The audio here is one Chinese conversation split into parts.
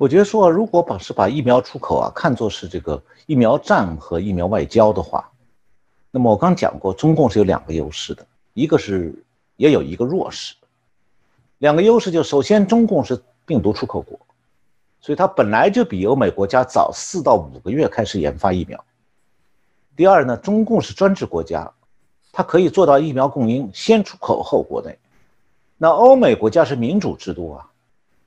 我觉得说，如果把是把疫苗出口啊看作是这个疫苗战和疫苗外交的话，那么我刚讲过，中共是有两个优势的，一个是也有一个弱势。两个优势就首先，中共是病毒出口国，所以它本来就比欧美国家早四到五个月开始研发疫苗。第二呢，中共是专制国家，它可以做到疫苗供应先出口后国内。那欧美国家是民主制度啊。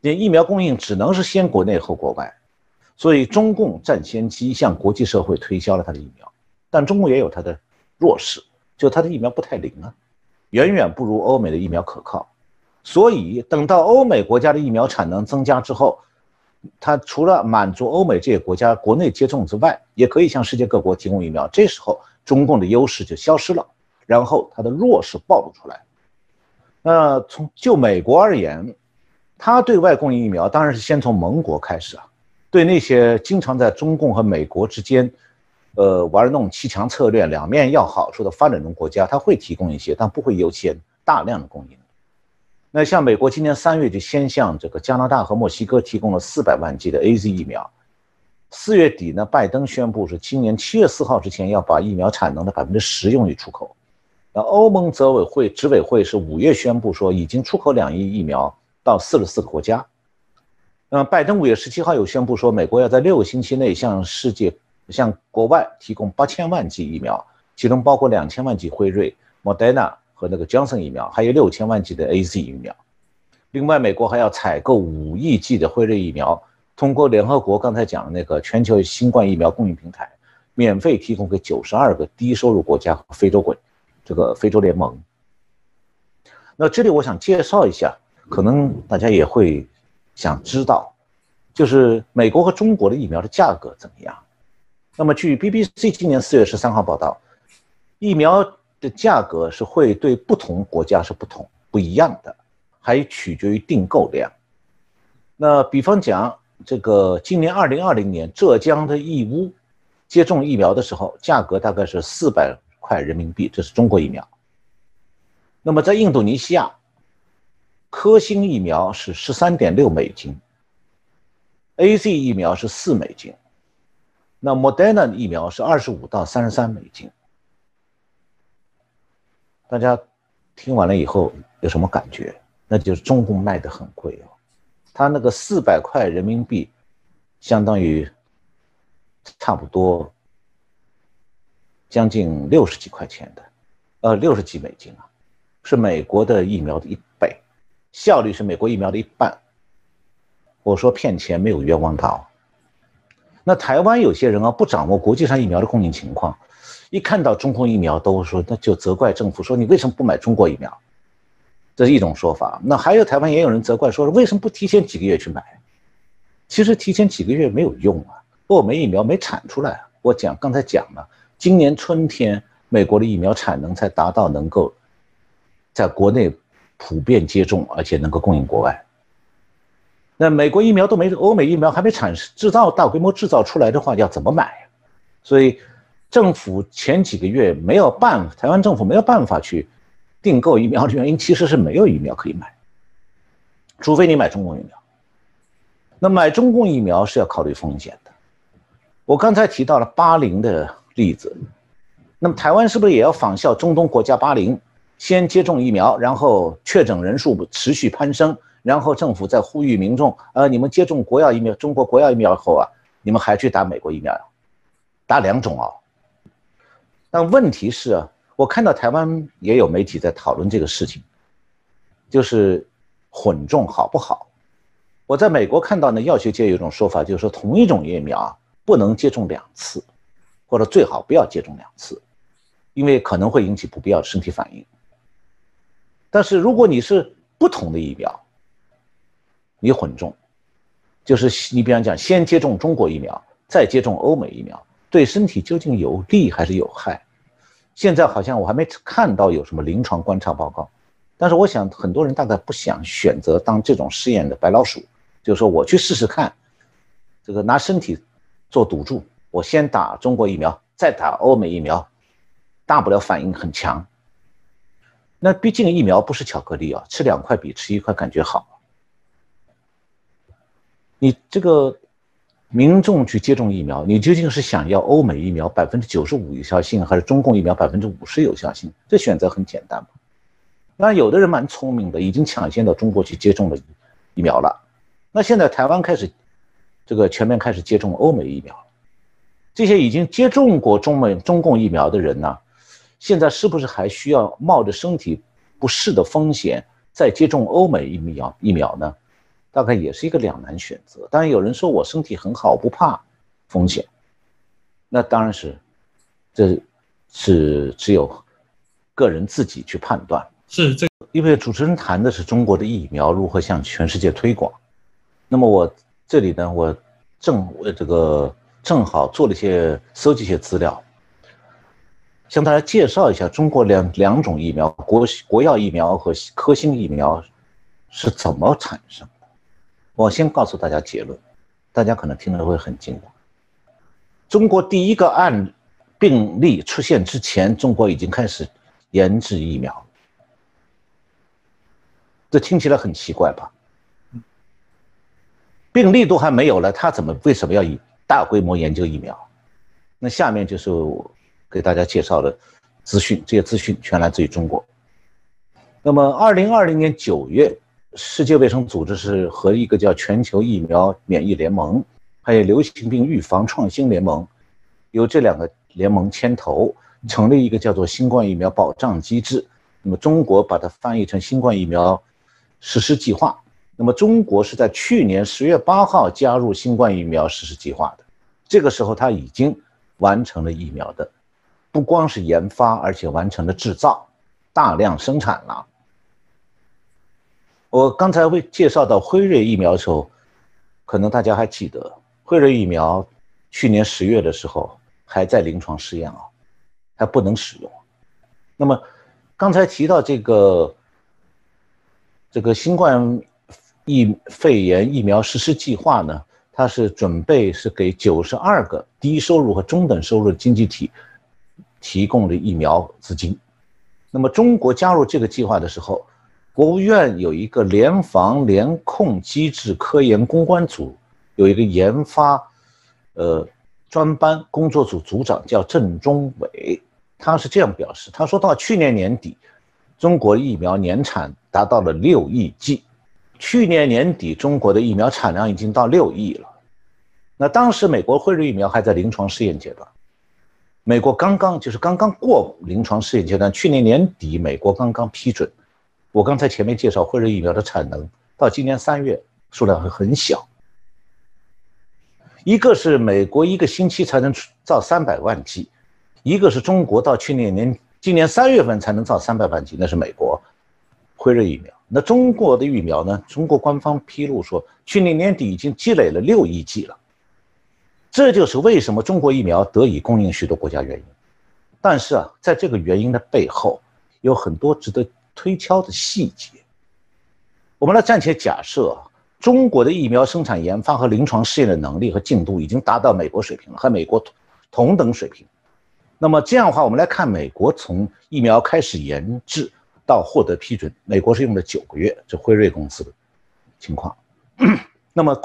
那疫苗供应只能是先国内后国外，所以中共占先机，向国际社会推销了他的疫苗。但中共也有它的弱势，就它的疫苗不太灵啊，远远不如欧美的疫苗可靠。所以等到欧美国家的疫苗产能增加之后，它除了满足欧美这些国家国内接种之外，也可以向世界各国提供疫苗。这时候中共的优势就消失了，然后它的弱势暴露出来。那从就美国而言。他对外供应疫苗，当然是先从盟国开始啊。对那些经常在中共和美国之间，呃，玩弄欺强策略、两面要好处的发展中国家，他会提供一些，但不会优先大量的供应。那像美国今年三月就先向这个加拿大和墨西哥提供了四百万剂的 A Z 疫苗。四月底呢，拜登宣布是今年七月四号之前要把疫苗产能的百分之十用于出口。那欧盟执委会执委会是五月宣布说已经出口两亿疫苗。到四十四个国家，那么拜登五月十七号有宣布说，美国要在六个星期内向世界、向国外提供八千万剂疫苗，其中包括两千万剂辉瑞、Modena 和那个 Johnson 疫苗，还有六千万剂的 A Z 疫苗。另外，美国还要采购五亿剂的辉瑞疫苗，通过联合国刚才讲的那个全球新冠疫苗供应平台，免费提供给九十二个低收入国家和非洲国，这个非洲联盟。那这里我想介绍一下。可能大家也会想知道，就是美国和中国的疫苗的价格怎么样？那么据 BBC 今年四月十三号报道，疫苗的价格是会对不同国家是不同不一样的，还取决于订购量。那比方讲，这个今年二零二零年浙江的义乌接种疫苗的时候，价格大概是四百块人民币，这是中国疫苗。那么在印度尼西亚。科兴疫苗是十三点六美金，A Z 疫苗是四美金，那 Moderna 疫苗是二十五到三十三美金。大家听完了以后有什么感觉？那就是中共卖的很贵哦，他那个四百块人民币，相当于差不多将近六十几块钱的，呃，六十几美金啊，是美国的疫苗的一。效率是美国疫苗的一半。我说骗钱没有冤枉他、哦。那台湾有些人啊不掌握国际上疫苗的供应情况，一看到中国疫苗都说那就责怪政府说你为什么不买中国疫苗？这是一种说法。那还有台湾也有人责怪说为什么不提前几个月去买？其实提前几个月没有用啊，欧美疫苗没产出来。我讲刚才讲了，今年春天美国的疫苗产能才达到能够在国内。普遍接种，而且能够供应国外。那美国疫苗都没，欧美疫苗还没产制造大规模制造出来的话，要怎么买？所以政府前几个月没有办法，台湾政府没有办法去订购疫苗的原因，其实是没有疫苗可以买，除非你买中国疫苗。那买中共疫苗是要考虑风险的。我刚才提到了巴林的例子，那么台湾是不是也要仿效中东国家巴林？先接种疫苗，然后确诊人数持续攀升，然后政府再呼吁民众：呃，你们接种国药疫苗，中国国药疫苗后啊，你们还去打美国疫苗呀，打两种哦。但问题是啊，我看到台湾也有媒体在讨论这个事情，就是混种好不好？我在美国看到呢，药学界有一种说法，就是说同一种疫苗啊不能接种两次，或者最好不要接种两次，因为可能会引起不必要的身体反应。但是如果你是不同的疫苗，你混种，就是你比方讲，先接种中国疫苗，再接种欧美疫苗，对身体究竟有利还是有害？现在好像我还没看到有什么临床观察报告。但是我想很多人大概不想选择当这种试验的白老鼠，就是说我去试试看，这个拿身体做赌注，我先打中国疫苗，再打欧美疫苗，大不了反应很强。那毕竟疫苗不是巧克力啊，吃两块比吃一块感觉好。你这个民众去接种疫苗，你究竟是想要欧美疫苗百分之九十五有效性，还是中共疫苗百分之五十有效性？这选择很简单嘛。那有的人蛮聪明的，已经抢先到中国去接种了疫苗了。那现在台湾开始这个全面开始接种欧美疫苗，这些已经接种过中美中共疫苗的人呢，现在是不是还需要冒着身体不适的风险再接种欧美疫苗疫苗呢？大概也是一个两难选择。当然有人说我身体很好，不怕风险，那当然是，这是只有个人自己去判断。是这，因为主持人谈的是中国的疫苗如何向全世界推广，那么我这里呢，我正这个正好做了一些搜集一些资料，向大家介绍一下中国两两种疫苗，国国药疫苗和科兴疫苗是怎么产生的。我先告诉大家结论，大家可能听了会很惊讶。中国第一个案病例出现之前，中国已经开始研制疫苗。这听起来很奇怪吧？病例都还没有了，他怎么为什么要以大规模研究疫苗？那下面就是给大家介绍的资讯，这些资讯全来自于中国。那么，二零二零年九月，世界卫生组织是和一个叫全球疫苗免疫联盟，还有流行病预防创新联盟，由这两个联盟牵头成立一个叫做新冠疫苗保障机制。那么，中国把它翻译成新冠疫苗。实施计划，那么中国是在去年十月八号加入新冠疫苗实施计划的，这个时候它已经完成了疫苗的，不光是研发，而且完成了制造，大量生产了。我刚才为介绍到辉瑞疫苗的时候，可能大家还记得，辉瑞疫苗去年十月的时候还在临床试验啊，还不能使用。那么刚才提到这个。这个新冠疫肺炎疫苗实施计划呢，它是准备是给九十二个低收入和中等收入的经济体提供的疫苗资金。那么中国加入这个计划的时候，国务院有一个联防联控机制科研攻关组，有一个研发呃专班工作组组长叫郑中伟，他是这样表示，他说到去年年底。中国疫苗年产达到了六亿剂，去年年底中国的疫苗产量已经到六亿了。那当时美国辉瑞疫苗还在临床试验阶段，美国刚刚就是刚刚过临床试验阶段，去年年底美国刚刚批准。我刚才前面介绍辉瑞疫苗的产能到今年三月数量会很小，一个是美国一个星期才能造三百万剂，一个是中国到去年年。今年三月份才能造三百万剂，那是美国辉瑞疫苗。那中国的疫苗呢？中国官方披露说，去年年底已经积累了六亿剂了。这就是为什么中国疫苗得以供应许多国家原因。但是啊，在这个原因的背后，有很多值得推敲的细节。我们来暂且假设，中国的疫苗生产、研发和临床试验的能力和进度已经达到美国水平了，和美国同等水平。那么这样的话，我们来看美国从疫苗开始研制到获得批准，美国是用了九个月，这辉瑞公司的情况。那么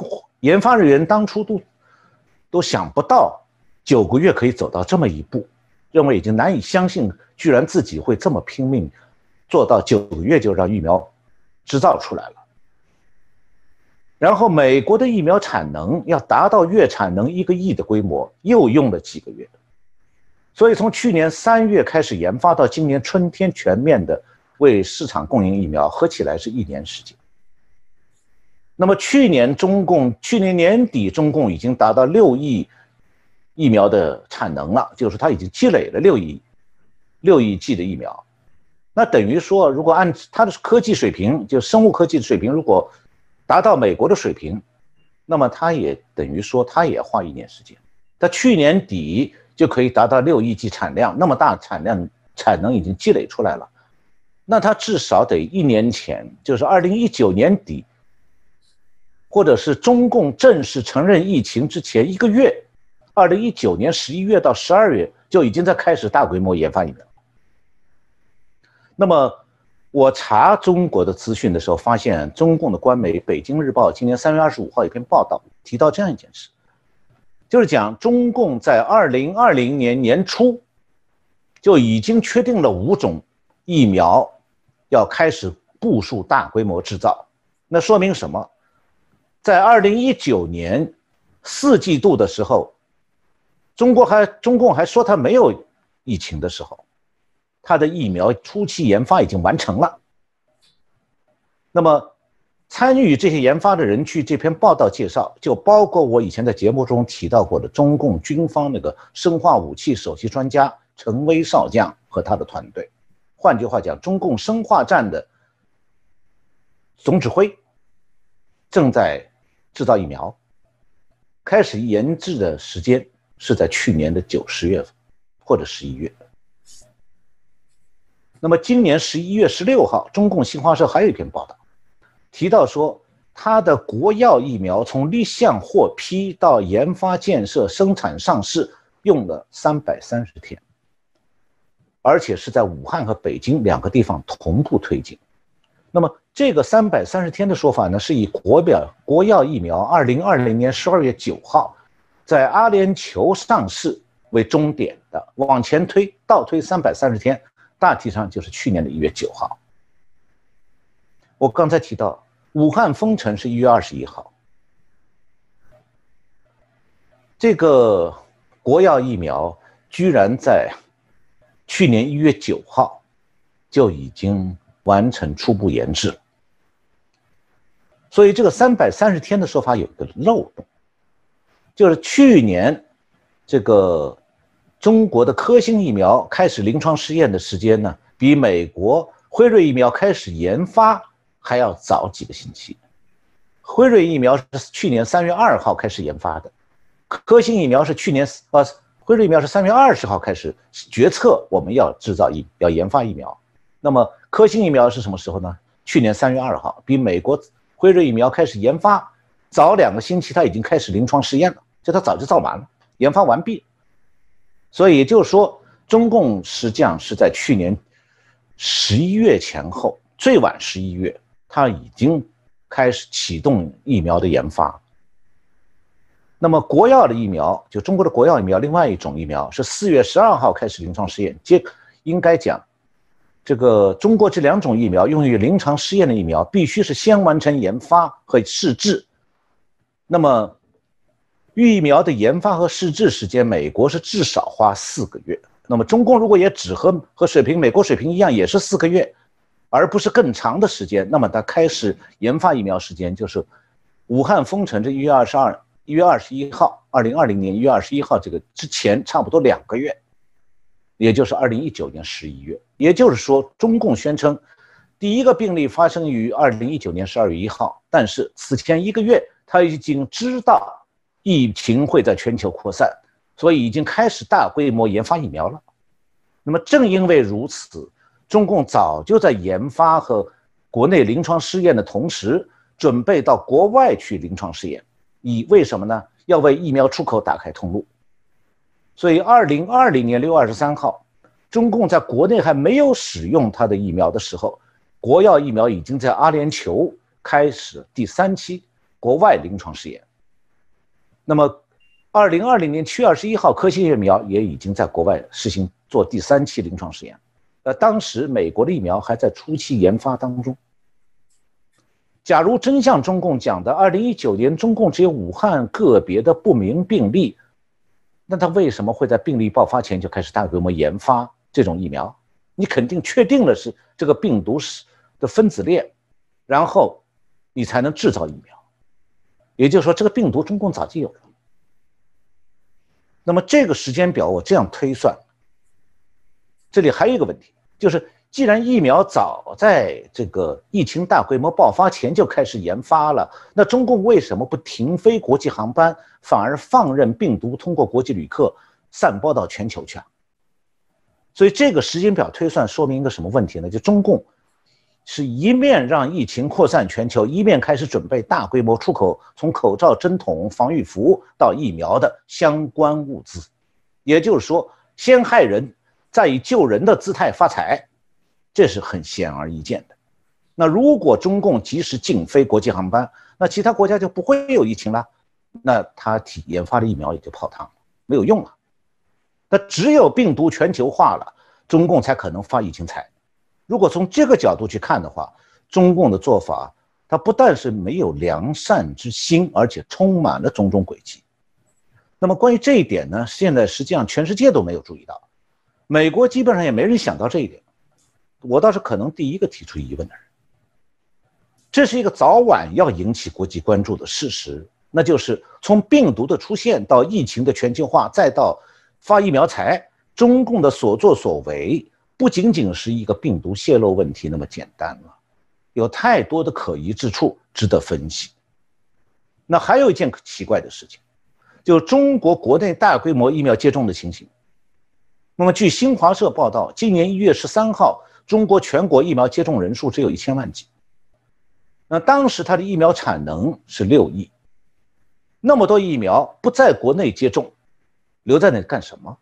研发人员当初都都想不到九个月可以走到这么一步，认为已经难以相信，居然自己会这么拼命，做到九个月就让疫苗制造出来了。然后美国的疫苗产能要达到月产能一个亿的规模，又用了几个月。所以从去年三月开始研发到今年春天全面的为市场供应疫苗，合起来是一年时间。那么去年中共去年年底中共已经达到六亿疫苗的产能了，就是它已经积累了六亿六亿剂的疫苗。那等于说，如果按它的科技水平，就生物科技的水平，如果达到美国的水平，那么它也等于说它也花一年时间。它去年底。就可以达到六亿剂产量，那么大产量产能已经积累出来了，那它至少得一年前，就是二零一九年底，或者是中共正式承认疫情之前一个月，二零一九年十一月到十二月就已经在开始大规模研发疫苗。那么我查中国的资讯的时候，发现中共的官媒《北京日报》今年三月二十五号有篇报道，提到这样一件事，就是讲中共在二零二零年年初就已经确定了五种疫苗要开始部署大规模制造。那说明什么？在二零一九年四季度的时候，中国还中共还说他没有疫情的时候。他的疫苗初期研发已经完成了。那么，参与这些研发的人，据这篇报道介绍，就包括我以前在节目中提到过的中共军方那个生化武器首席专家陈威少将和他的团队。换句话讲，中共生化战的总指挥正在制造疫苗，开始研制的时间是在去年的九十月份或者十一月。那么今年十一月十六号，中共新华社还有一篇报道，提到说，他的国药疫苗从立项获批到研发建设、生产上市用了三百三十天，而且是在武汉和北京两个地方同步推进。那么这个三百三十天的说法呢，是以国表国药疫苗二零二零年十二月九号在阿联酋上市为终点的，往前推倒推三百三十天。大体上就是去年的一月九号。我刚才提到武汉封城是一月二十一号，这个国药疫苗居然在去年一月九号就已经完成初步研制。所以这个三百三十天的说法有一个漏洞，就是去年这个。中国的科兴疫苗开始临床试验的时间呢，比美国辉瑞疫苗开始研发还要早几个星期。辉瑞疫苗是去年三月二号开始研发的，科兴疫苗是去年呃，辉瑞疫苗是三月二十号开始决策我们要制造疫要研发疫苗。那么科兴疫苗是什么时候呢？去年三月二号，比美国辉瑞疫苗开始研发早两个星期，它已经开始临床试验了，就它早就造完了，研发完毕。所以也就是说，中共实际上是在去年十一月前后，最晚十一月，它已经开始启动疫苗的研发。那么国药的疫苗，就中国的国药疫苗，另外一种疫苗是四月十二号开始临床试验。接应该讲，这个中国这两种疫苗用于临床试验的疫苗，必须是先完成研发和试制。那么。疫苗的研发和试制时间，美国是至少花四个月。那么中共如果也只和和水平美国水平一样，也是四个月，而不是更长的时间，那么它开始研发疫苗时间就是武汉封城这一月二十二、一月二十一号，二零二零年一月二十一号这个之前差不多两个月，也就是二零一九年十一月。也就是说，中共宣称第一个病例发生于二零一九年十二月一号，但是此前一个月他已经知道。疫情会在全球扩散，所以已经开始大规模研发疫苗了。那么正因为如此，中共早就在研发和国内临床试验的同时，准备到国外去临床试验。以为什么呢？要为疫苗出口打开通路。所以，二零二零年六月二十三号，中共在国内还没有使用它的疫苗的时候，国药疫苗已经在阿联酋开始第三期国外临床试验。那么，二零二零年七月二十一号，科兴疫苗也已经在国外实行做第三期临床试验。呃，当时美国的疫苗还在初期研发当中。假如真像中共讲的，二零一九年中共只有武汉个别的不明病例，那他为什么会在病例爆发前就开始大规模研发这种疫苗？你肯定确定了是这个病毒是的分子链，然后你才能制造疫苗。也就是说，这个病毒中共早就有了。那么这个时间表我这样推算，这里还有一个问题，就是既然疫苗早在这个疫情大规模爆发前就开始研发了，那中共为什么不停飞国际航班，反而放任病毒通过国际旅客散播到全球去啊？所以这个时间表推算说明一个什么问题呢？就中共。是一面让疫情扩散全球，一面开始准备大规模出口从口罩、针筒、防御服到疫苗的相关物资，也就是说，先害人，再以救人的姿态发财，这是很显而易见的。那如果中共及时禁飞国际航班，那其他国家就不会有疫情了，那他体研发的疫苗也就泡汤了，没有用了。那只有病毒全球化了，中共才可能发疫情财。如果从这个角度去看的话，中共的做法，它不但是没有良善之心，而且充满了种种诡计。那么关于这一点呢，现在实际上全世界都没有注意到，美国基本上也没人想到这一点。我倒是可能第一个提出疑问的人。这是一个早晚要引起国际关注的事实，那就是从病毒的出现到疫情的全球化，再到发疫苗财，中共的所作所为不仅仅是一个病毒泄露问题那么简单了，有太多的可疑之处值得分析。那还有一件奇怪的事情，就中国国内大规模疫苗接种的情形。那么据新华社报道，今年一月十三号，中国全国疫苗接种人数只有一千万剂。那当时它的疫苗产能是六亿，那么多疫苗不在国内接种，留在那干什么？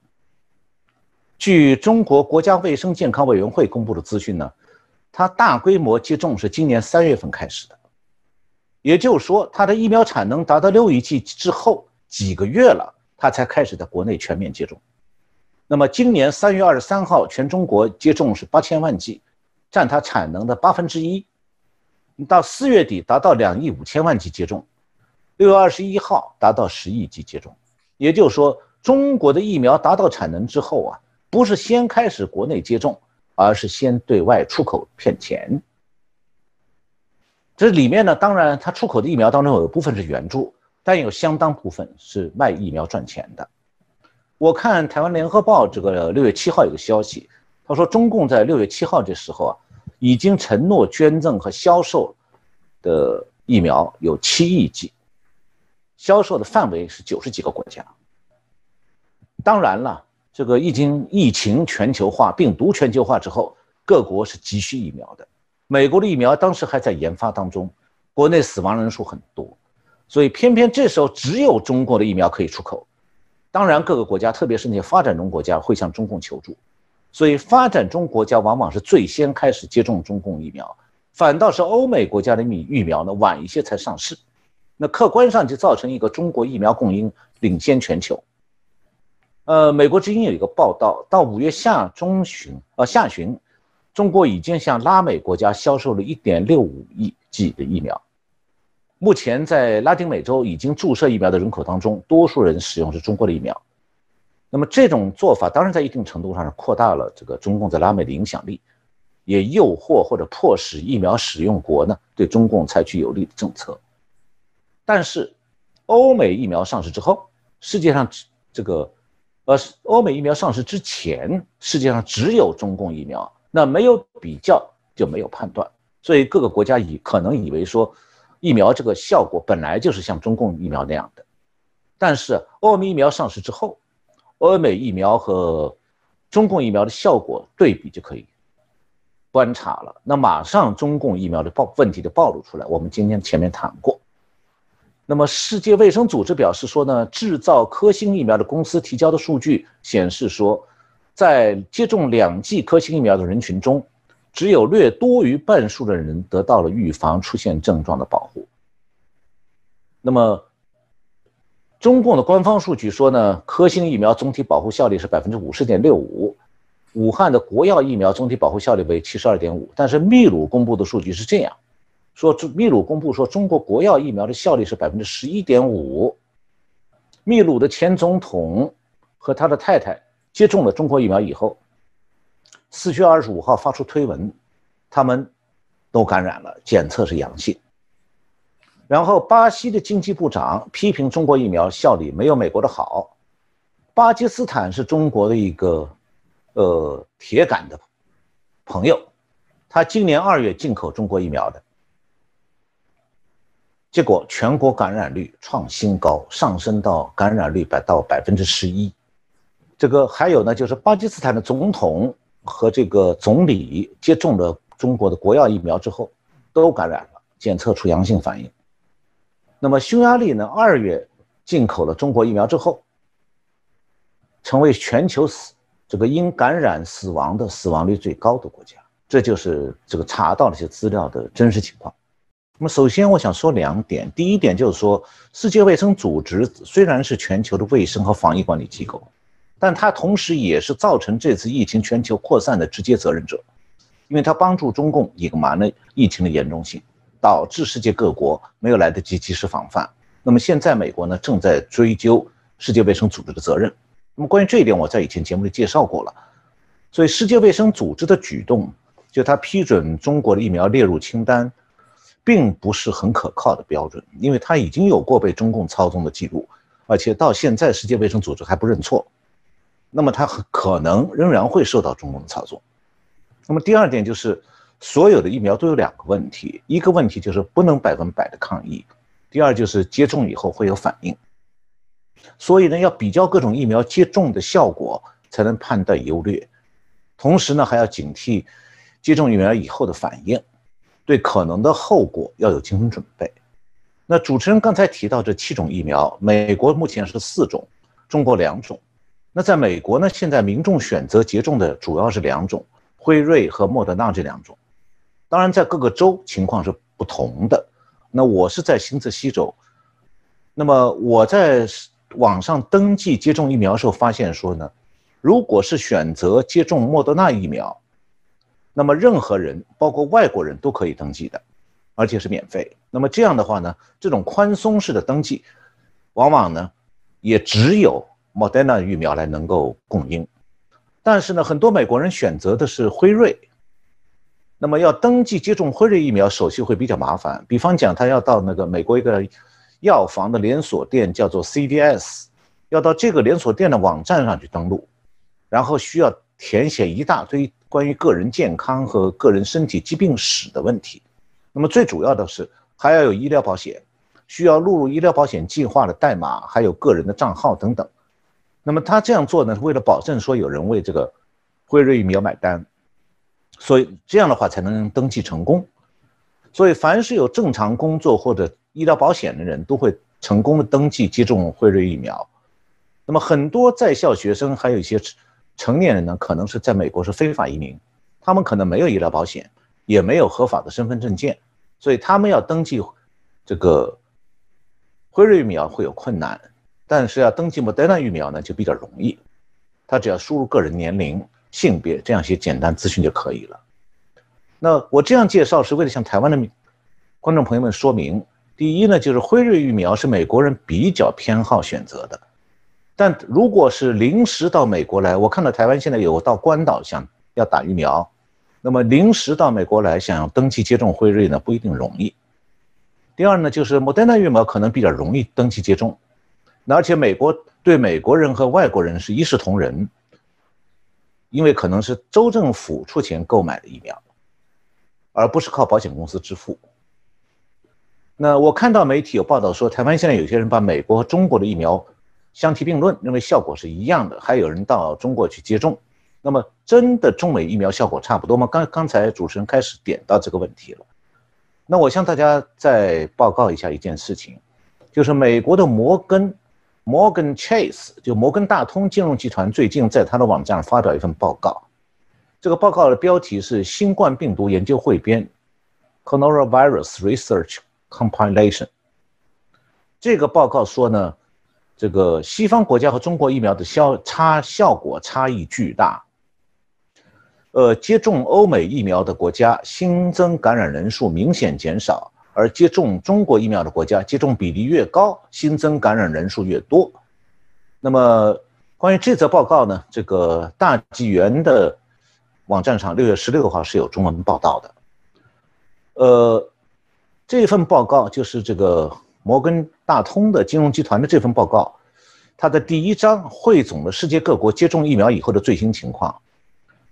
据中国国家卫生健康委员会公布的资讯呢，它大规模接种是今年三月份开始的，也就是说，它的疫苗产能达到六亿剂之后几个月了，它才开始在国内全面接种。那么今年三月二十三号，全中国接种是八千万剂，占它产能的八分之一。到四月底达到两亿五千万剂接种，六月二十一号达到十亿剂接种，也就是说，中国的疫苗达到产能之后啊，不是先开始国内接种，而是先对外出口骗钱。这里面呢，当然它出口的疫苗当中有一部分是援助，但有相当部分是卖疫苗赚钱的。我看台湾联合报这个六月七号有个消息，他说中共在六月七号这时候啊。已经承诺捐赠和销售的疫苗有七亿剂，销售的范围是九十几个国家。当然了，这个已经疫情全球化、病毒全球化之后，各国是急需疫苗的。美国的疫苗当时还在研发当中，国内死亡人数很多，所以偏偏这时候只有中国的疫苗可以出口。当然，各个国家，特别是那些发展中国家，会向中共求助。所以，发展中国家往往是最先开始接种中共疫苗，反倒是欧美国家的疫疫苗呢晚一些才上市，那客观上就造成一个中国疫苗供应领先全球。呃，美国之音有一个报道，到五月下中旬，呃下旬，中国已经向拉美国家销售了一点六五亿剂的疫苗。目前在拉丁美洲已经注射疫苗的人口当中，多数人使用是中国的疫苗。那么这种做法当然在一定程度上是扩大了这个中共在拉美的影响力，也诱惑或者迫使疫苗使用国呢对中共采取有利的政策。但是，欧美疫苗上市之后，世界上这个，呃，欧美疫苗上市之前，世界上只有中共疫苗，那没有比较就没有判断，所以各个国家以可能以为说，疫苗这个效果本来就是像中共疫苗那样的，但是欧美疫苗上市之后。欧美疫苗和中共疫苗的效果对比就可以观察了。那马上中共疫苗的暴问题就暴露出来。我们今天前面谈过。那么世界卫生组织表示说呢，制造科兴疫苗的公司提交的数据显示说，在接种两剂科兴疫苗的人群中，只有略多于半数的人得到了预防出现症状的保护。那么。中共的官方数据说呢，科兴疫苗总体保护效率是百分之五十点六五，武汉的国药疫苗总体保护效率为七十二点五。但是秘鲁公布的数据是这样，说秘鲁公布说中国国药疫苗的效率是百分之十一点五。秘鲁的前总统和他的太太接种了中国疫苗以后，四月二十五号发出推文，他们都感染了，检测是阳性。然后，巴西的经济部长批评中国疫苗效力没有美国的好。巴基斯坦是中国的一个，呃，铁杆的朋友，他今年二月进口中国疫苗的，结果全国感染率创新高，上升到感染率百到百分之十一。这个还有呢，就是巴基斯坦的总统和这个总理接种了中国的国药疫苗之后，都感染了，检测出阳性反应。那么匈牙利呢？二月进口了中国疫苗之后，成为全球死这个因感染死亡的死亡率最高的国家。这就是这个查到的一些资料的真实情况。那么，首先我想说两点。第一点就是说，世界卫生组织虽然是全球的卫生和防疫管理机构，但它同时也是造成这次疫情全球扩散的直接责任者，因为它帮助中共隐瞒了疫情的严重性，导致世界各国没有来得及及时防范。那么现在美国呢，正在追究世界卫生组织的责任。那么关于这一点，我在以前节目里介绍过了。所以，世界卫生组织的举动，就他批准中国的疫苗列入清单。并不是很可靠的标准，因为他已经有过被中共操纵的记录，而且到现在世界卫生组织还不认错，那么它很可能仍然会受到中共的操纵。那么第二点就是，所有的疫苗都有两个问题，一个问题就是不能百分百的抗疫，第二就是接种以后会有反应。所以呢，要比较各种疫苗接种的效果，才能判断优劣，同时呢，还要警惕接种疫苗以后的反应。对可能的后果要有精神准备。那主持人刚才提到这七种疫苗，美国目前是四种，中国两种。那在美国呢，现在民众选择接种的主要是两种，辉瑞和莫德纳这两种。当然，在各个州情况是不同的。那我是在新泽西州，那么我在网上登记接种疫苗的时候发现说呢，如果是选择接种莫德纳疫苗。那么任何人，包括外国人都可以登记的，而且是免费。那么这样的话呢，这种宽松式的登记，往往呢，也只有莫德纳疫苗来能够供应。但是呢，很多美国人选择的是辉瑞。那么要登记接种辉瑞疫苗，手续会比较麻烦。比方讲，他要到那个美国一个药房的连锁店，叫做 CVS，要到这个连锁店的网站上去登录，然后需要填写一大堆。关于个人健康和个人身体疾病史的问题，那么最主要的是还要有医疗保险，需要录入医疗保险计划的代码，还有个人的账号等等。那么他这样做呢，是为了保证说有人为这个辉瑞疫苗买单，所以这样的话才能登记成功。所以凡是有正常工作或者医疗保险的人都会成功的登记接种辉瑞疫苗。那么很多在校学生还有一些。成年人呢，可能是在美国是非法移民，他们可能没有医疗保险，也没有合法的身份证件，所以他们要登记这个辉瑞疫苗会有困难，但是要登记莫德纳疫苗呢就比较容易，他只要输入个人年龄、性别这样一些简单资讯就可以了。那我这样介绍是为了向台湾的观众朋友们说明，第一呢，就是辉瑞疫苗是美国人比较偏好选择的。但如果是临时到美国来，我看到台湾现在有到关岛想要打疫苗，那么临时到美国来想要登记接种辉瑞呢，不一定容易。第二呢，就是莫德纳疫苗可能比较容易登记接种，而且美国对美国人和外国人是一视同仁，因为可能是州政府出钱购买的疫苗，而不是靠保险公司支付。那我看到媒体有报道说，台湾现在有些人把美国和中国的疫苗。相提并论，认为效果是一样的。还有人到中国去接种，那么真的中美疫苗效果差不多吗？刚刚才主持人开始点到这个问题了。那我向大家再报告一下一件事情，就是美国的摩根摩根 Chase，就摩根大通金融集团最近在他的网站发表一份报告，这个报告的标题是《新冠病毒研究汇编》，Coronavirus Research Compilation。这个报告说呢。这个西方国家和中国疫苗的效差效果差异巨大。呃，接种欧美疫苗的国家新增感染人数明显减少，而接种中国疫苗的国家接种比例越高，新增感染人数越多。那么，关于这则报告呢？这个大纪元的网站上六月十六号是有中文报道的。呃，这份报告就是这个。摩根大通的金融集团的这份报告，它的第一章汇总了世界各国接种疫苗以后的最新情况。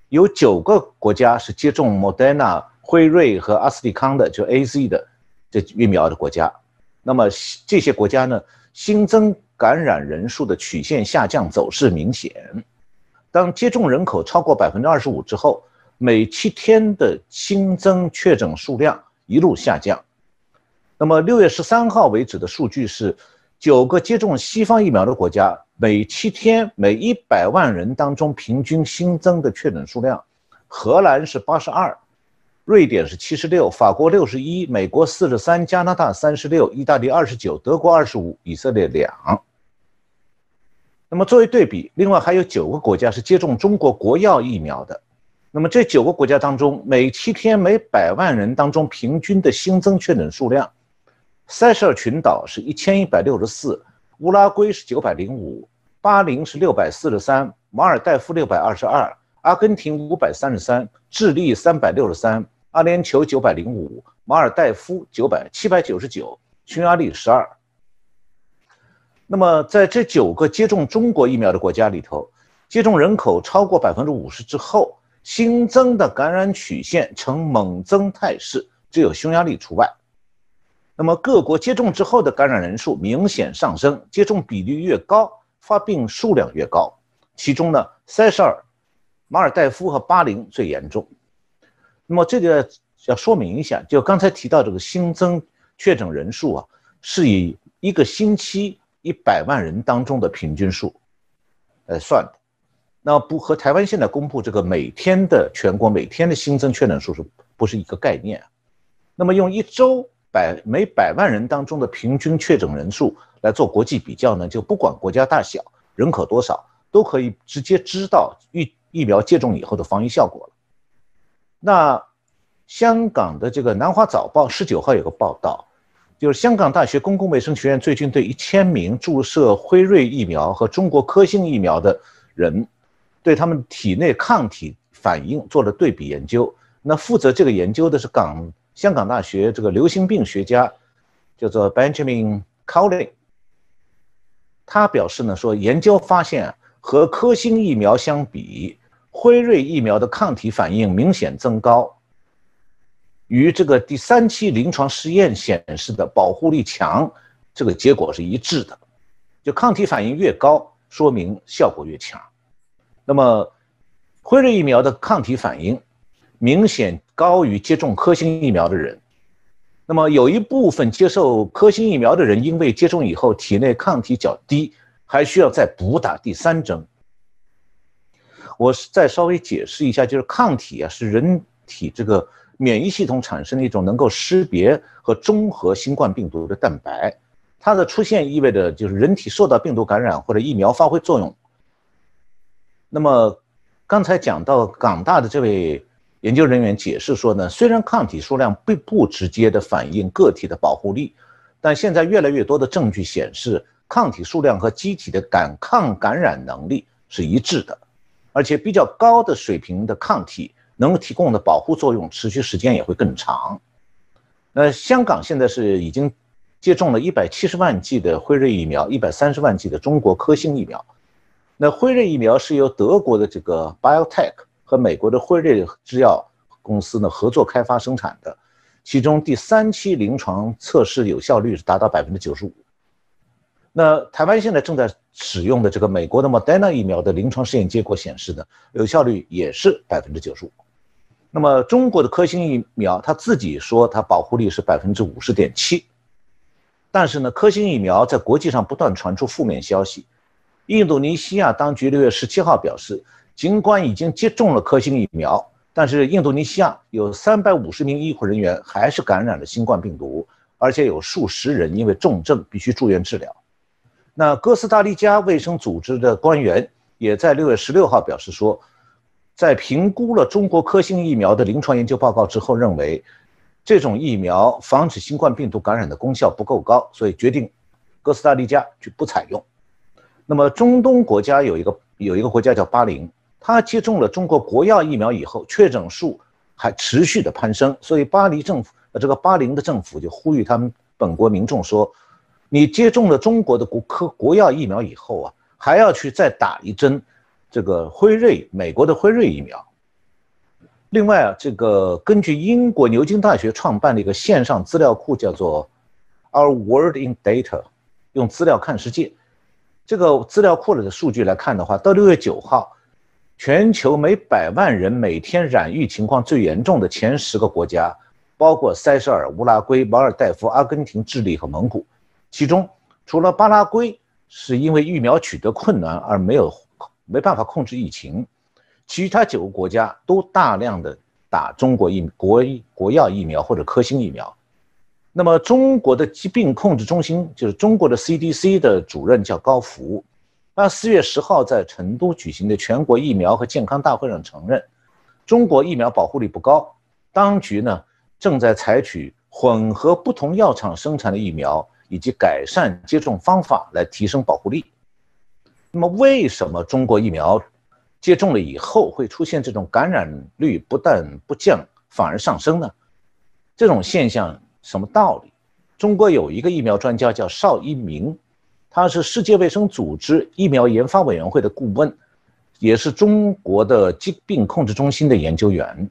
有九个国家是接种莫德纳、辉瑞和阿斯利康的，就 A Z 的这疫苗的国家。那么这些国家呢，新增感染人数的曲线下降走势明显。当接种人口超过百分之二十五之后，每七天的新增确诊数量一路下降。那么六月十三号为止的数据是，九个接种西方疫苗的国家每七天每一百万人当中平均新增的确诊数量，荷兰是八十二，瑞典是七十六，法国六十一，美国四十三，加拿大三十六，意大利二十九，德国二十五，以色列两。那么作为对比，另外还有九个国家是接种中国国药疫苗的。那么这九个国家当中，每七天每百万人当中平均的新增确诊数量，塞舌尔群岛是一千一百六十四，乌拉圭是九百零五，巴林是六百四十三，马尔代夫六百二十二，阿根廷五百三十三，智利三百六十三，阿联酋九百零五，马尔代夫九百七百九十九，匈牙利十二。那么在这九个接种中国疫苗的国家里头，接种人口超过百分之五十之后。新增的感染曲线呈猛增态势，只有匈牙利除外。那么各国接种之后的感染人数明显上升，接种比例越高，发病数量越高。其中呢，塞舌尔、马尔代夫和巴林最严重。那么这个要说明一下，就刚才提到这个新增确诊人数啊，是以一个星期一百万人当中的平均数来算的。那不和台湾现在公布这个每天的全国每天的新增确诊数是不是一个概念？那么用一周百每百万人当中的平均确诊人数来做国际比较呢？就不管国家大小、人口多少，都可以直接知道疫疫苗接种以后的防疫效果了。那香港的这个《南华早报》十九号有个报道，就是香港大学公共卫生学院最近对一千名注射辉瑞疫苗和中国科兴疫苗的人。对他们体内抗体反应做了对比研究。那负责这个研究的是港香港大学这个流行病学家，叫做 Benjamin Cowley。他表示呢，说研究发现和科兴疫苗相比，辉瑞疫苗的抗体反应明显增高，与这个第三期临床试验显示的保护力强这个结果是一致的。就抗体反应越高，说明效果越强。那么，辉瑞疫苗的抗体反应明显高于接种科兴疫苗的人。那么，有一部分接受科兴疫苗的人，因为接种以后体内抗体较低，还需要再补打第三针。我再稍微解释一下，就是抗体啊，是人体这个免疫系统产生的一种能够识别和中和新冠病毒的蛋白。它的出现意味着就是人体受到病毒感染或者疫苗发挥作用。那么，刚才讲到港大的这位研究人员解释说呢，虽然抗体数量并不直接的反映个体的保护力，但现在越来越多的证据显示，抗体数量和机体的感抗感染能力是一致的，而且比较高的水平的抗体能够提供的保护作用持续时间也会更长。那香港现在是已经接种了一百七十万剂的辉瑞疫苗，一百三十万剂的中国科兴疫苗。那辉瑞疫苗是由德国的这个 BioTech 和美国的辉瑞制药公司呢合作开发生产的，其中第三期临床测试有效率是达到百分之九十五。那台湾现在正在使用的这个美国的 Moderna 疫苗的临床试验结果显示呢，有效率也是百分之九十五。那么中国的科兴疫苗，它自己说它保护率是百分之五十点七，但是呢，科兴疫苗在国际上不断传出负面消息。印度尼西亚当局六月十七号表示，尽管已经接种了科兴疫苗，但是印度尼西亚有三百五十名医护人员还是感染了新冠病毒，而且有数十人因为重症必须住院治疗。那哥斯达黎加卫生组织的官员也在六月十六号表示说，在评估了中国科兴疫苗的临床研究报告之后，认为这种疫苗防止新冠病毒感染的功效不够高，所以决定哥斯达黎加就不采用。那么中东国家有一个有一个国家叫巴林，他接种了中国国药疫苗以后，确诊数还持续的攀升，所以巴黎政府呃这个巴林的政府就呼吁他们本国民众说，你接种了中国的国科国药疫苗以后啊，还要去再打一针这个辉瑞美国的辉瑞疫苗。另外啊，这个根据英国牛津大学创办的一个线上资料库叫做 Our World in Data，用资料看世界。这个资料库里的数据来看的话，到六月九号，全球每百万人每天染疫情况最严重的前十个国家，包括塞舌尔、乌拉圭、马尔代夫、阿根廷、智利和蒙古。其中，除了巴拉圭是因为疫苗取得困难而没有没办法控制疫情，其他九个国家都大量的打中国疫国国药疫苗或者科兴疫苗。那么中国的疾病控制中心就是中国的 CDC 的主任叫高福，他四月十号在成都举行的全国疫苗和健康大会上承认，中国疫苗保护力不高，当局呢正在采取混合不同药厂生产的疫苗以及改善接种方法来提升保护力。那么为什么中国疫苗接种了以后会出现这种感染率不但不降反而上升呢？这种现象。什么道理？中国有一个疫苗专家叫邵一鸣，他是世界卫生组织疫苗研发委员会的顾问，也是中国的疾病控制中心的研究员。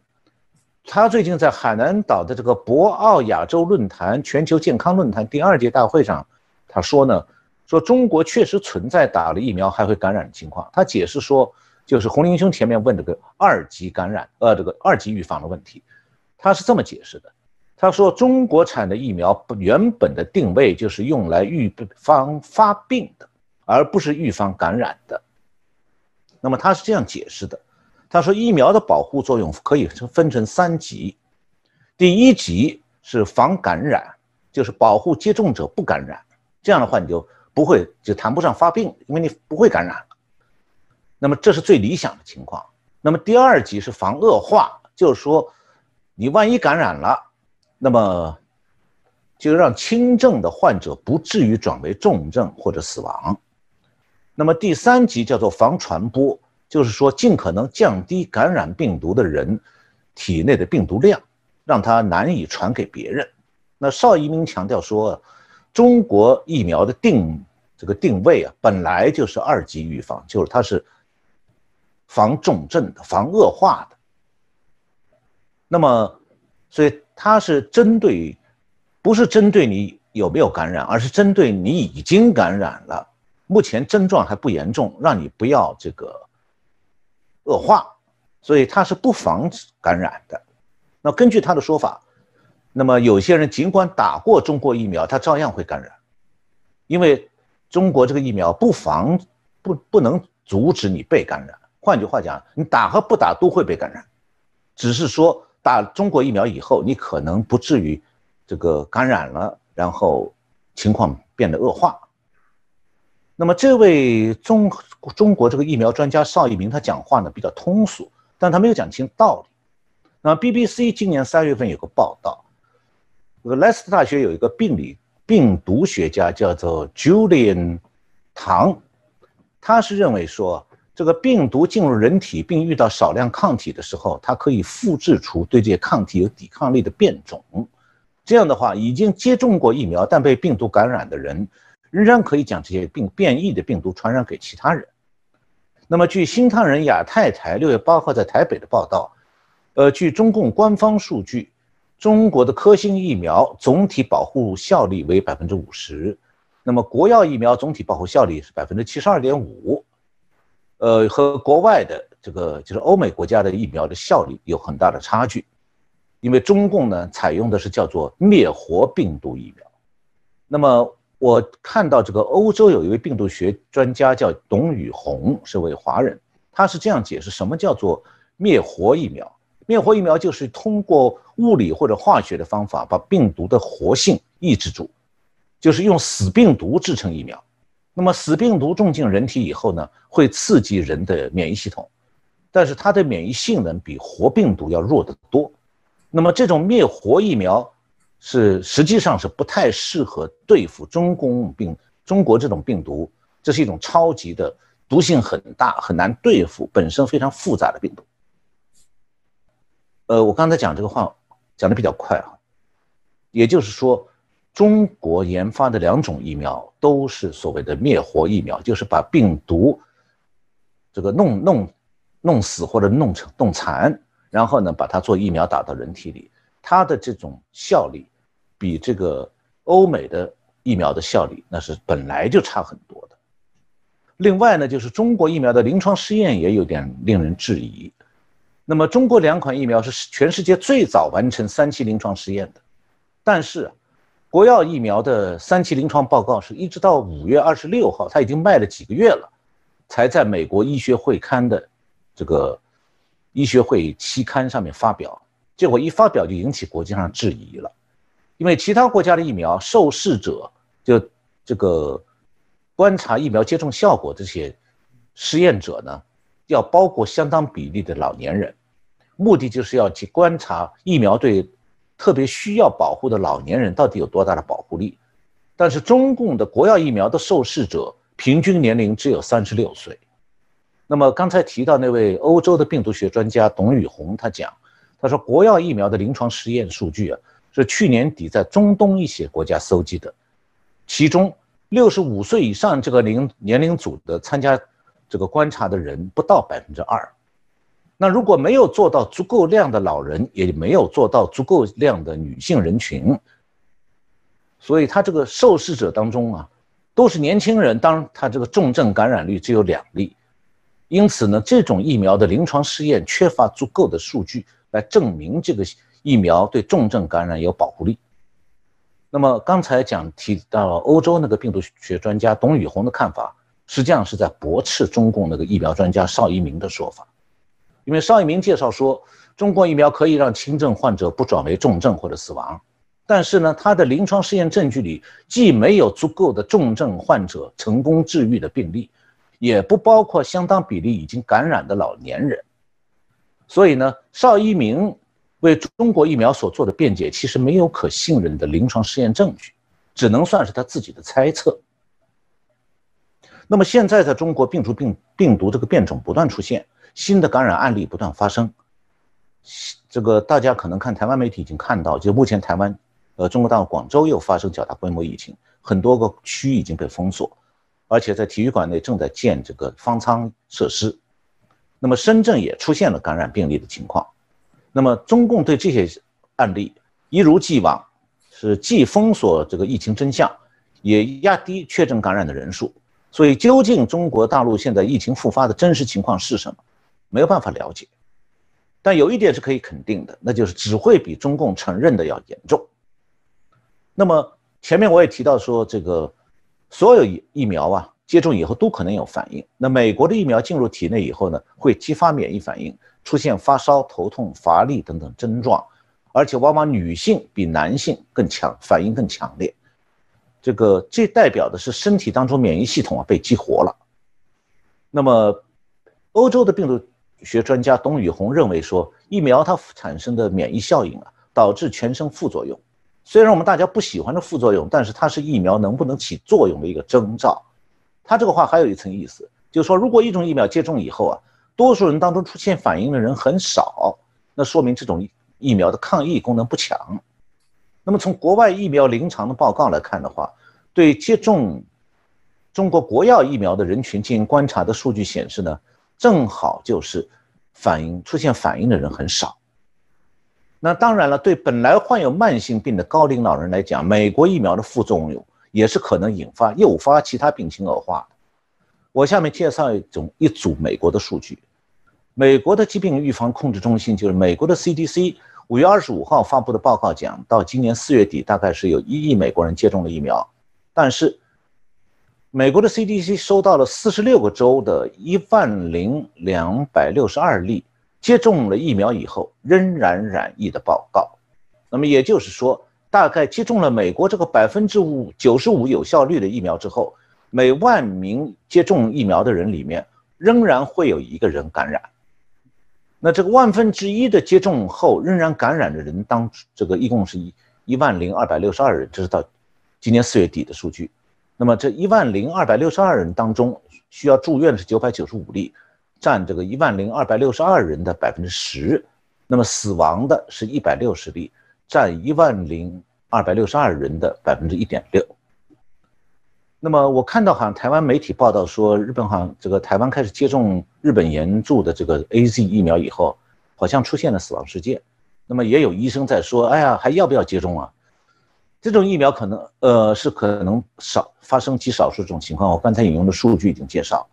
他最近在海南岛的这个博鳌亚洲论坛全球健康论坛第二届大会上，他说呢，说中国确实存在打了疫苗还会感染的情况。他解释说，就是洪林兄前面问这个二级感染，呃，这个二级预防的问题，他是这么解释的。他说：“中国产的疫苗原本的定位就是用来预防发病的，而不是预防感染的。那么他是这样解释的：他说，疫苗的保护作用可以分成三级，第一级是防感染，就是保护接种者不感染，这样的话你就不会就谈不上发病，因为你不会感染。那么这是最理想的情况。那么第二级是防恶化，就是说你万一感染了。”那么，就让轻症的患者不至于转为重症或者死亡。那么第三级叫做防传播，就是说尽可能降低感染病毒的人体内的病毒量，让它难以传给别人。那邵一鸣强调说，中国疫苗的定这个定位啊，本来就是二级预防，就是它是防重症的、防恶化的。那么，所以。它是针对，不是针对你有没有感染，而是针对你已经感染了，目前症状还不严重，让你不要这个恶化，所以它是不防止感染的。那根据他的说法，那么有些人尽管打过中国疫苗，他照样会感染，因为中国这个疫苗不防不不能阻止你被感染。换句话讲，你打和不打都会被感染，只是说。打中国疫苗以后，你可能不至于这个感染了，然后情况变得恶化。那么，这位中中国这个疫苗专家邵一鸣，他讲话呢比较通俗，但他没有讲清道理。那 BBC 今年三月份有个报道，这个莱斯特大学有一个病理病毒学家叫做 Julian 唐，他是认为说。这个病毒进入人体并遇到少量抗体的时候，它可以复制出对这些抗体有抵抗力的变种。这样的话，已经接种过疫苗但被病毒感染的人，仍然可以将这些病变异的病毒传染给其他人。那么，据新唐人亚太台六月八号在台北的报道，呃，据中共官方数据，中国的科兴疫苗总体保护效力为百分之五十，那么国药疫苗总体保护效力是百分之七十二点五。呃，和国外的这个就是欧美国家的疫苗的效力有很大的差距，因为中共呢采用的是叫做灭活病毒疫苗。那么我看到这个欧洲有一位病毒学专家叫董宇红，是位华人，他是这样解释什么叫做灭活疫苗。灭活疫苗就是通过物理或者化学的方法把病毒的活性抑制住，就是用死病毒制成疫苗。那么死病毒种进人体以后呢，会刺激人的免疫系统，但是它的免疫性能比活病毒要弱得多。那么这种灭活疫苗是实际上是不太适合对付中共病中国这种病毒，这是一种超级的毒性很大、很难对付、本身非常复杂的病毒。呃，我刚才讲这个话讲的比较快啊，也就是说。中国研发的两种疫苗都是所谓的灭活疫苗，就是把病毒这个弄弄弄死或者弄成弄残，然后呢把它做疫苗打到人体里。它的这种效力比这个欧美的疫苗的效力那是本来就差很多的。另外呢，就是中国疫苗的临床试验也有点令人质疑。那么中国两款疫苗是全世界最早完成三期临床试验的，但是。国药疫苗的三期临床报告是一直到五月二十六号，它已经卖了几个月了，才在美国医学会刊的这个医学会期刊上面发表。结果一发表就引起国际上质疑了，因为其他国家的疫苗受试者就这个观察疫苗接种效果这些实验者呢，要包括相当比例的老年人，目的就是要去观察疫苗对特别需要保护的老年人到底有多大的保护力。但是中共的国药疫苗的受试者平均年龄只有三十六岁。那么刚才提到那位欧洲的病毒学专家董宇红，他讲，他说国药疫苗的临床实验数据啊，是去年底在中东一些国家搜集的，其中六十五岁以上这个龄年龄组的参加这个观察的人不到百分之二。那如果没有做到足够量的老人，也没有做到足够量的女性人群，所以他这个受试者当中啊，都是年轻人，当他这个重症感染率只有两例。因此呢，这种疫苗的临床试验缺乏足够的数据来证明这个疫苗对重症感染有保护力。那么刚才讲提到欧洲那个病毒学专家董宇红的看法，实际上是在驳斥中共那个疫苗专家邵一鸣的说法。因为邵一鸣介绍说，中国疫苗可以让轻症患者不转为重症或者死亡，但是呢，他的临床试验证据里既没有足够的重症患者成功治愈的病例。也不包括相当比例已经感染的老年人，所以呢，邵一鸣为中国疫苗所做的辩解其实没有可信任的临床试验证据，只能算是他自己的猜测。那么现在在中国病毒病病毒这个变种不断出现，新的感染案例不断发生，这个大家可能看台湾媒体已经看到，就目前台湾，呃，中国大陆广州又发生较大规模疫情，很多个区已经被封锁。而且在体育馆内正在建这个方舱设施，那么深圳也出现了感染病例的情况，那么中共对这些案例一如既往是既封锁这个疫情真相，也压低确诊感染的人数，所以究竟中国大陆现在疫情复发的真实情况是什么，没有办法了解。但有一点是可以肯定的，那就是只会比中共承认的要严重。那么前面我也提到说这个。所有疫疫苗啊，接种以后都可能有反应。那美国的疫苗进入体内以后呢，会激发免疫反应，出现发烧、头痛、乏力等等症状，而且往往女性比男性更强，反应更强烈。这个这代表的是身体当中免疫系统啊被激活了。那么，欧洲的病毒学专家董宇红认为说，疫苗它产生的免疫效应啊，导致全身副作用。虽然我们大家不喜欢的副作用，但是它是疫苗能不能起作用的一个征兆。他这个话还有一层意思，就是说，如果一种疫苗接种以后啊，多数人当中出现反应的人很少，那说明这种疫苗的抗疫功能不强。那么从国外疫苗临床的报告来看的话，对接种中国国药疫苗的人群进行观察的数据显示呢，正好就是反应出现反应的人很少。那当然了，对本来患有慢性病的高龄老人来讲，美国疫苗的副作用也是可能引发诱发其他病情恶化的。我下面介绍一种一组美国的数据，美国的疾病预防控制中心，就是美国的 CDC，五月二十五号发布的报告讲，到今年四月底，大概是有一亿美国人接种了疫苗，但是美国的 CDC 收到了四十六个州的一万零两百六十二例。接种了疫苗以后仍然染疫的报告，那么也就是说，大概接种了美国这个百分之五九十五有效率的疫苗之后，每万名接种疫苗的人里面仍然会有一个人感染。那这个万分之一的接种后仍然感染的人当这个一共是一一万零二百六十二人，这是到今年四月底的数据。那么这一万零二百六十二人当中，需要住院的是九百九十五例。占这个一万零二百六十二人的百分之十，那么死亡的是一百六十例，占一万零二百六十二人的百分之一点六。那么我看到好像台湾媒体报道说，日本好像这个台湾开始接种日本研注的这个 A Z 疫苗以后，好像出现了死亡事件。那么也有医生在说，哎呀，还要不要接种啊？这种疫苗可能呃是可能少发生极少数这种情况。我刚才引用的数据已经介绍。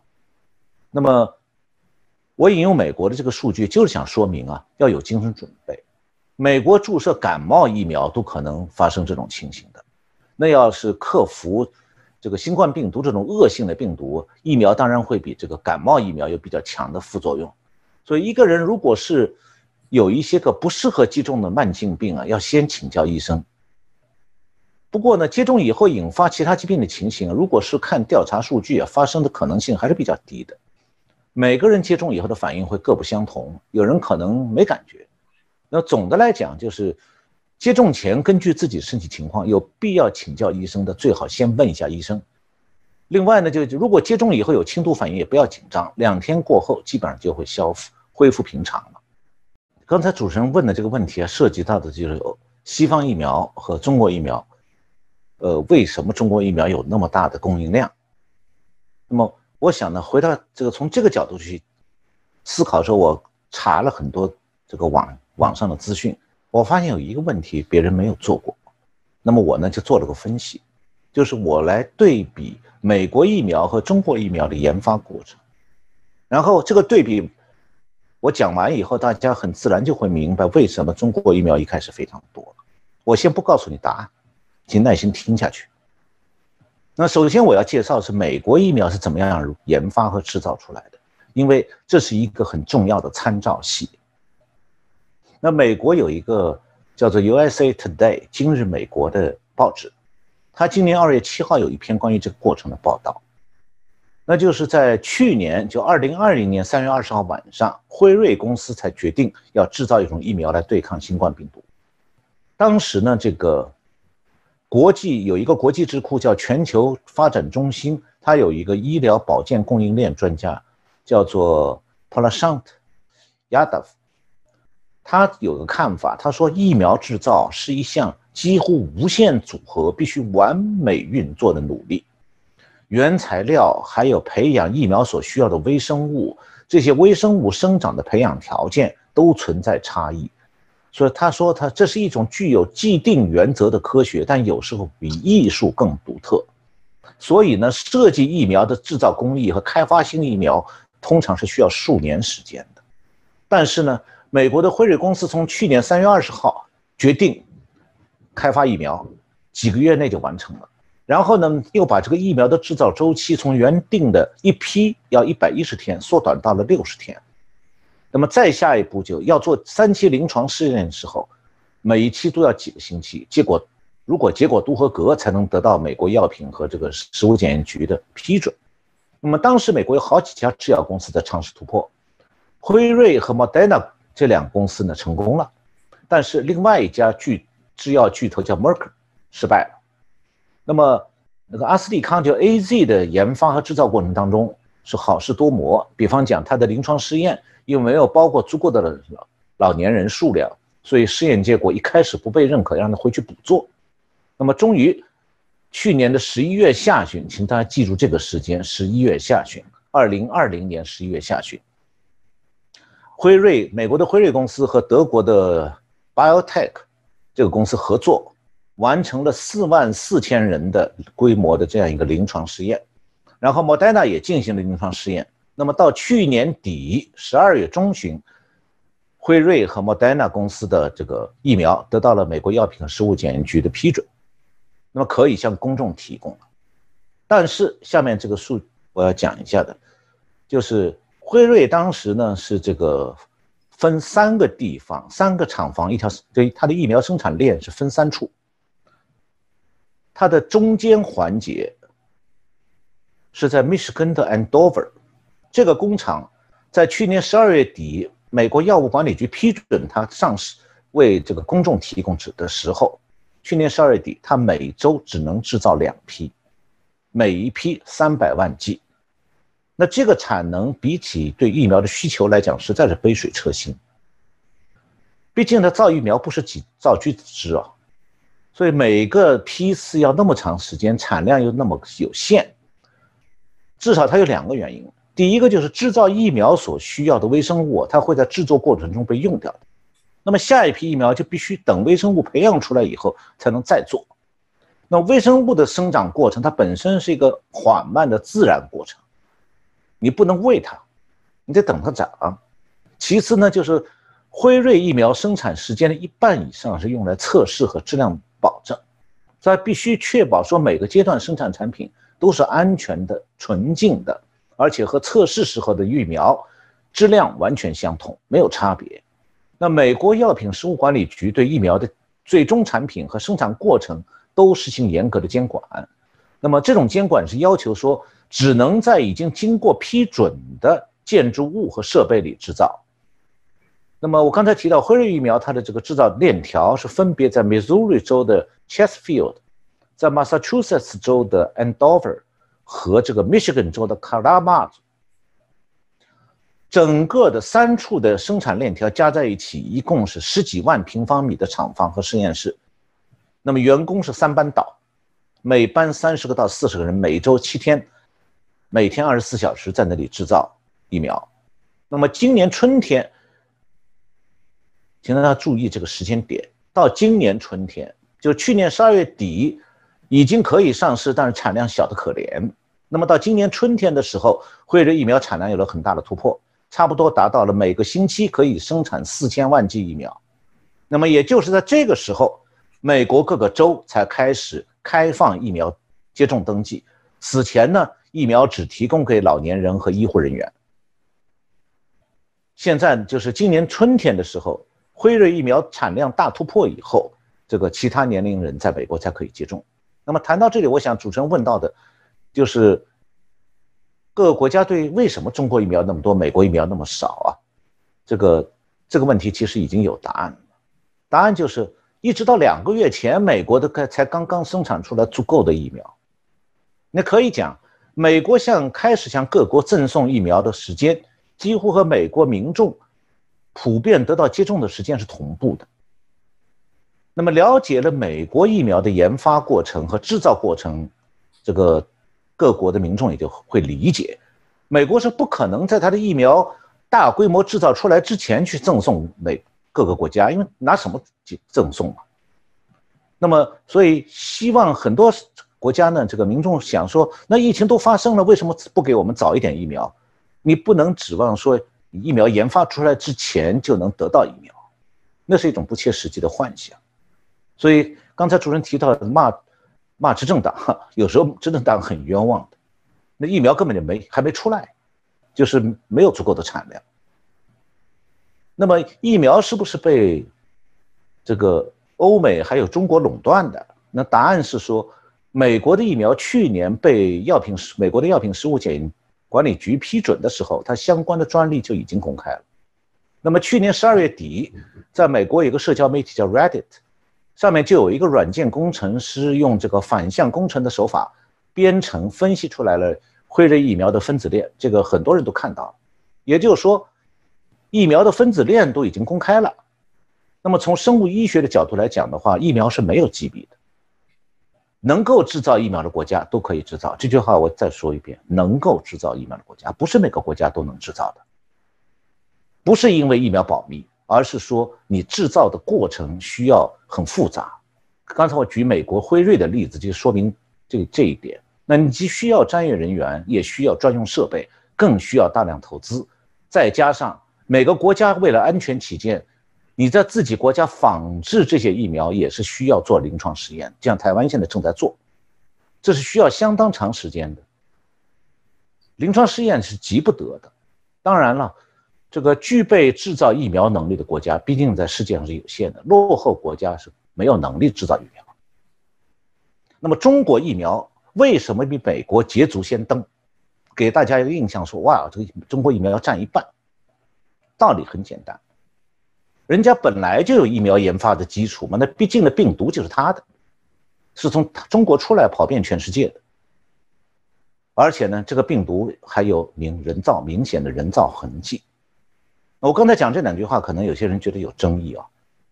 那么。我引用美国的这个数据，就是想说明啊，要有精神准备。美国注射感冒疫苗都可能发生这种情形的，那要是克服这个新冠病毒这种恶性的病毒，疫苗当然会比这个感冒疫苗有比较强的副作用。所以一个人如果是有一些个不适合接种的慢性病啊，要先请教医生。不过呢，接种以后引发其他疾病的情形，如果是看调查数据啊，发生的可能性还是比较低的。每个人接种以后的反应会各不相同，有人可能没感觉。那总的来讲，就是接种前根据自己身体情况，有必要请教医生的，最好先问一下医生。另外呢，就如果接种以后有轻度反应，也不要紧张，两天过后基本上就会消复恢复平常了。刚才主持人问的这个问题啊，涉及到的就是有西方疫苗和中国疫苗。呃，为什么中国疫苗有那么大的供应量？那么我想呢，回到这个从这个角度去思考的时候，我查了很多这个网网上的资讯，我发现有一个问题别人没有做过，那么我呢就做了个分析，就是我来对比美国疫苗和中国疫苗的研发过程，然后这个对比我讲完以后，大家很自然就会明白为什么中国疫苗一开始非常多。我先不告诉你答案。请耐心听下去。那首先我要介绍是美国疫苗是怎么样研发和制造出来的，因为这是一个很重要的参照系。那美国有一个叫做 USA Today 今日美国的报纸，它今年二月七号有一篇关于这个过程的报道。那就是在去年，就二零二零年三月二十号晚上，辉瑞公司才决定要制造一种疫苗来对抗新冠病毒。当时呢，这个。国际有一个国际智库叫全球发展中心，它有一个医疗保健供应链专家，叫做 Prashant Yadav。他有个看法，他说疫苗制造是一项几乎无限组合、必须完美运作的努力。原材料还有培养疫苗所需要的微生物，这些微生物生长的培养条件都存在差异。所以他说，他这是一种具有既定原则的科学，但有时候比艺术更独特。所以呢，设计疫苗的制造工艺和开发新疫苗，通常是需要数年时间的。但是呢，美国的辉瑞公司从去年三月二十号决定开发疫苗，几个月内就完成了。然后呢，又把这个疫苗的制造周期从原定的一批要一百一十天缩短到了六十天。那么再下一步就要做三期临床试验的时候，每一期都要几个星期，结果如果结果都合格，才能得到美国药品和这个食物检验局的批准。那么当时美国有好几家制药公司在尝试突破，辉瑞和 Moderna 这两公司呢成功了，但是另外一家巨制药巨头叫 Merck 失败了。那么那个阿斯利康就 AZ 的研发和制造过程当中是好事多磨，比方讲它的临床试验。又没有包括足够的老老年人数量，所以试验结果一开始不被认可，让他回去补做。那么终于，去年的十一月下旬，请大家记住这个时间：十一月下旬，二零二零年十一月下旬，辉瑞美国的辉瑞公司和德国的 BioTech 这个公司合作，完成了四万四千人的规模的这样一个临床试验，然后 Moderna 也进行了临床试验。那么到去年底十二月中旬，辉瑞和 Modena 公司的这个疫苗得到了美国药品和食物检验局的批准，那么可以向公众提供了。但是下面这个数我要讲一下的，就是辉瑞当时呢是这个分三个地方、三个厂房，一条对它的疫苗生产链是分三处，它的中间环节是在密歇根的 Andover。这个工厂在去年十二月底，美国药物管理局批准它上市为这个公众提供的时候，去年十二月底，它每周只能制造两批，每一批三百万剂。那这个产能比起对疫苗的需求来讲，实在是杯水车薪。毕竟它造疫苗不是几造橘子汁啊，所以每个批次要那么长时间，产量又那么有限，至少它有两个原因。第一个就是制造疫苗所需要的微生物，它会在制作过程中被用掉的。那么下一批疫苗就必须等微生物培养出来以后才能再做。那微生物的生长过程，它本身是一个缓慢的自然过程，你不能喂它，你得等它长。其次呢，就是辉瑞疫苗生产时间的一半以上是用来测试和质量保证，在必须确保说每个阶段生产产品都是安全的、纯净的。而且和测试时候的疫苗质量完全相同，没有差别。那美国药品食物管理局对疫苗的最终产品和生产过程都实行严格的监管。那么这种监管是要求说，只能在已经经过批准的建筑物和设备里制造。那么我刚才提到辉瑞疫苗，它的这个制造链条是分别在 Missouri 州的 Chesfield，在 Massachusetts 州的 Andover 和这个 Michigan 州的 Kalama。整个的三处的生产链条加在一起，一共是十几万平方米的厂房和实验室。那么员工是三班倒，每班三十个到四十个人，每周七天，每天二十四小时在那里制造疫苗。那么今年春天，请大家注意这个时间点，到今年春天，就去年十二月底已经可以上市，但是产量小得可怜。那么到今年春天的时候，辉瑞疫苗产量有了很大的突破。差不多达到了每个星期可以生产四千万剂疫苗，那么也就是在这个时候，美国各个州才开始开放疫苗接种登记。此前呢，疫苗只提供给老年人和医护人员。现在就是今年春天的时候，辉瑞疫苗产量大突破以后，这个其他年龄人在美国才可以接种。那么谈到这里，我想主持人问到的，就是。各个国家对为什么中国疫苗那么多，美国疫苗那么少啊？这个这个问题其实已经有答案了。答案就是一直到两个月前，美国的才刚刚生产出来足够的疫苗。那可以讲，美国向开始向各国赠送疫苗的时间，几乎和美国民众普遍得到接种的时间是同步的。那么了解了美国疫苗的研发过程和制造过程，这个。各国的民众也就会理解，美国是不可能在他的疫苗大规模制造出来之前去赠送美各个国家，因为拿什么赠送啊？那么，所以希望很多国家呢，这个民众想说，那疫情都发生了，为什么不给我们早一点疫苗？你不能指望说疫苗研发出来之前就能得到疫苗，那是一种不切实际的幻想。所以刚才主持人提到骂。骂执政党，有时候执政党很冤枉的，那疫苗根本就没还没出来，就是没有足够的产量。那么疫苗是不是被这个欧美还有中国垄断的？那答案是说，美国的疫苗去年被药品美国的药品食物检验管理局批准的时候，它相关的专利就已经公开了。那么去年十二月底，在美国有个社交媒体叫 Reddit。上面就有一个软件工程师用这个反向工程的手法编程分析出来了辉瑞疫苗的分子链，这个很多人都看到了。也就是说，疫苗的分子链都已经公开了。那么从生物医学的角度来讲的话，疫苗是没有级别的，能够制造疫苗的国家都可以制造。这句话我再说一遍：能够制造疫苗的国家，不是每个国家都能制造的，不是因为疫苗保密。而是说，你制造的过程需要很复杂。刚才我举美国辉瑞的例子，就说明这这一点。那你既需要专业人员，也需要专用设备，更需要大量投资。再加上每个国家为了安全起见，你在自己国家仿制这些疫苗也是需要做临床实验。像台湾现在正在做，这是需要相当长时间的。临床试验是急不得的。当然了。这个具备制造疫苗能力的国家，毕竟在世界上是有限的，落后国家是没有能力制造疫苗。那么中国疫苗为什么比美国捷足先登？给大家一个印象，说哇，这个中国疫苗要占一半。道理很简单，人家本来就有疫苗研发的基础嘛，那毕竟的病毒就是他的，是从中国出来跑遍全世界的。而且呢，这个病毒还有明人造明显的人造痕迹。我刚才讲这两句话，可能有些人觉得有争议啊，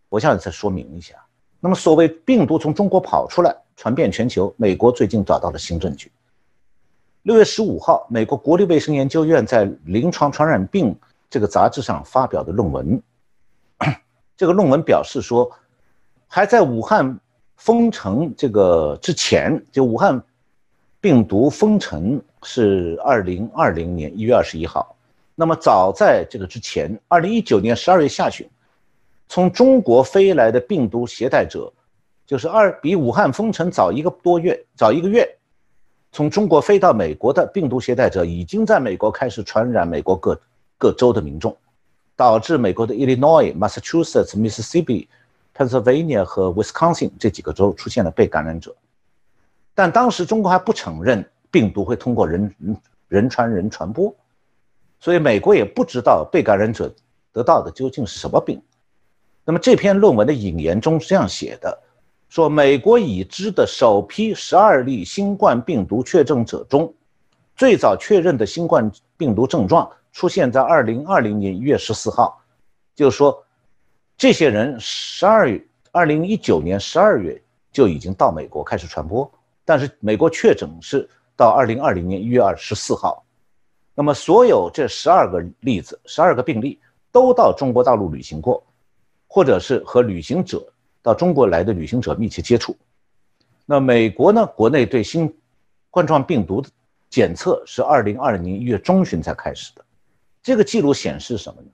我想再说明一下。那么，所谓病毒从中国跑出来传遍全球，美国最近找到了新证据。六月十五号，美国国立卫生研究院在《临床传染病》这个杂志上发表的论文，这个论文表示说，还在武汉封城这个之前，就武汉病毒封城是二零二零年一月二十一号。那么早在这个之前，二零一九年十二月下旬，从中国飞来的病毒携带者，就是二比武汉封城早一个多月，早一个月，从中国飞到美国的病毒携带者，已经在美国开始传染美国各各州的民众。导致美国的 Illinois、Massachusetts、Mississippi、Pennsylvania 和 Wisconsin 这几个州出现了被感染者。但当时中国还不承认病毒会通过人人传人传播，所以美国也不知道被感染者得到的究竟是什么病。那么这篇论文的引言中是这样写的：说美国已知的首批十二例新冠病毒确诊者中，最早确认的新冠病毒症状出现在二零二零年一月十四号，就是说，这些人十二月二零一九年十二月就已经到美国开始传播。但是美国确诊是到二零二零年一月二十四号，那么所有这十二个例子、十二个病例都到中国大陆旅行过，或者是和旅行者到中国来的旅行者密切接触。那美国呢？国内对新冠状病毒的检测是二零二零年一月中旬才开始的。这个记录显示什么呢？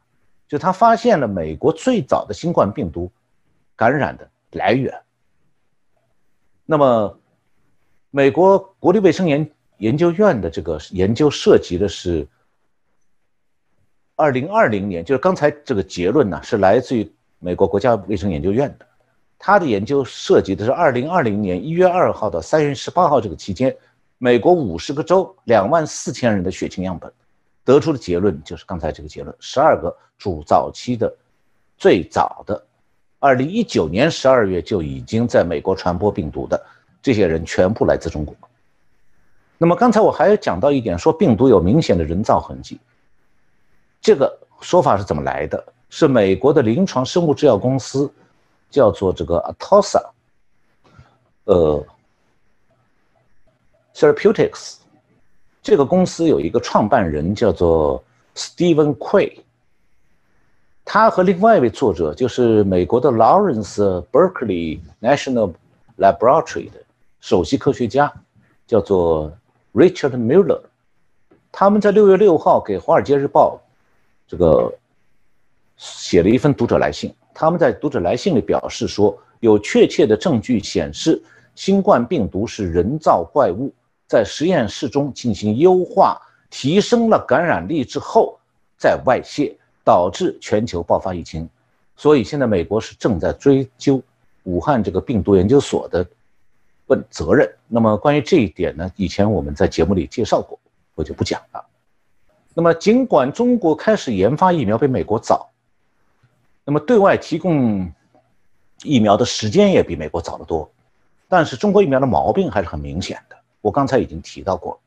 就他发现了美国最早的新冠病毒感染的来源。那么。美国国立卫生研研究院的这个研究涉及的是二零二零年，就是刚才这个结论呢，是来自于美国国家卫生研究院的。他的研究涉及的是二零二零年一月二号到三月十八号这个期间，美国五十个州两万四千人的血清样本，得出的结论就是刚才这个结论：十二个主早期的最早的，二零一九年十二月就已经在美国传播病毒的。这些人全部来自中国。那么刚才我还讲到一点，说病毒有明显的人造痕迹。这个说法是怎么来的？是美国的临床生物制药公司，叫做这个 Atosa，呃，Therapeutics。这个公司有一个创办人叫做 Steven Quay，他和另外一位作者就是美国的 Lawrence Berkeley National Laboratory 的。首席科学家叫做 Richard Miller，他们在六月六号给《华尔街日报》这个写了一封读者来信。他们在读者来信里表示说，有确切的证据显示，新冠病毒是人造怪物，在实验室中进行优化，提升了感染力之后再外泄，导致全球爆发疫情。所以现在美国是正在追究武汉这个病毒研究所的。问责任。那么关于这一点呢，以前我们在节目里介绍过，我就不讲了。那么尽管中国开始研发疫苗比美国早，那么对外提供疫苗的时间也比美国早得多，但是中国疫苗的毛病还是很明显的。我刚才已经提到过，